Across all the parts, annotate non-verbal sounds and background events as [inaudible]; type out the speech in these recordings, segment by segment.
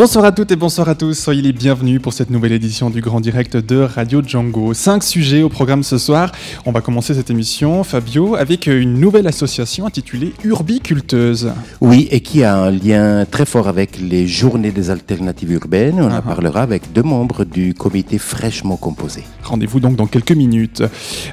Bonsoir à toutes et bonsoir à tous, soyez les bienvenus pour cette nouvelle édition du Grand Direct de Radio Django. Cinq sujets au programme ce soir. On va commencer cette émission, Fabio, avec une nouvelle association intitulée Urbiculteuse. Oui, et qui a un lien très fort avec les journées des alternatives urbaines. On en Ah ah. parlera avec deux membres du comité fraîchement composé. Rendez-vous donc dans quelques minutes.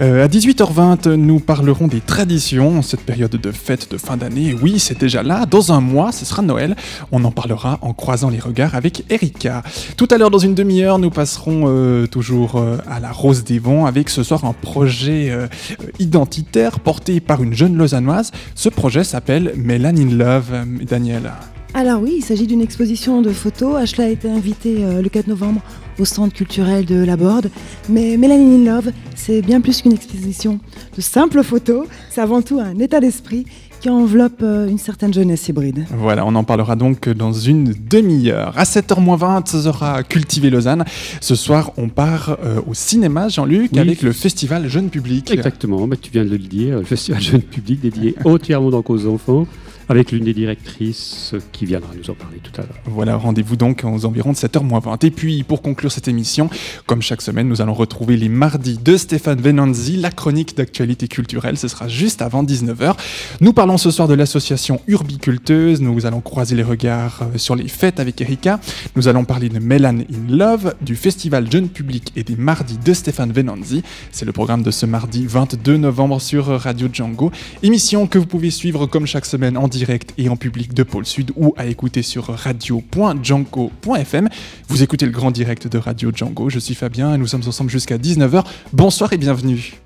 Euh, à 18h20, nous parlerons des traditions en cette période de fête de fin d'année. Oui, c'est déjà là. Dans un mois, ce sera Noël. On en parlera en croisant les regards avec Erika. Tout à l'heure, dans une demi-heure, nous passerons euh, toujours euh, à la Rose des Vents avec ce soir un projet euh, identitaire porté par une jeune lausannoise. Ce projet s'appelle Melanin Love, euh, Daniel. Alors oui, il s'agit d'une exposition de photos. Ashla a été invitée euh, le 4 novembre au centre culturel de la Borde. Mais Melanin in Love, c'est bien plus qu'une exposition de simples photos. C'est avant tout un état d'esprit qui enveloppe euh, une certaine jeunesse hybride. Voilà, on en parlera donc dans une demi-heure. À 7h20, ce sera Cultiver Lausanne. Ce soir, on part euh, au cinéma, Jean-Luc, Oui. avec le festival Jeune Public. Exactement, bah, tu viens de le dire, le festival jeune public dédié [laughs] entièrement donc aux enfants, avec l'une des directrices qui viendra nous en parler tout à l'heure. Voilà, rendez-vous donc aux environs de 7h20. Et puis, pour conclure cette émission, comme chaque semaine, nous allons retrouver les mardis de Stéphane Venanzi, la chronique d'actualité culturelle. Ce sera juste avant 19h. Nous parlons ce soir de l'association Urbiculteuse. Nous allons croiser les regards euh, sur les fêtes avec Erika. Nous allons parler de Melan in Love, du festival Jeune Public et des mardis de Stéphane Venanzi. C'est le programme de ce mardi 22 novembre sur Radio Django. Émission que vous pouvez suivre comme chaque semaine en direct et en public de Pôle Sud ou à écouter sur radio.django.fm. Vous écoutez le grand direct de Radio Django. Je suis Fabien et nous sommes ensemble jusqu'à 19h. Bonsoir et bienvenue.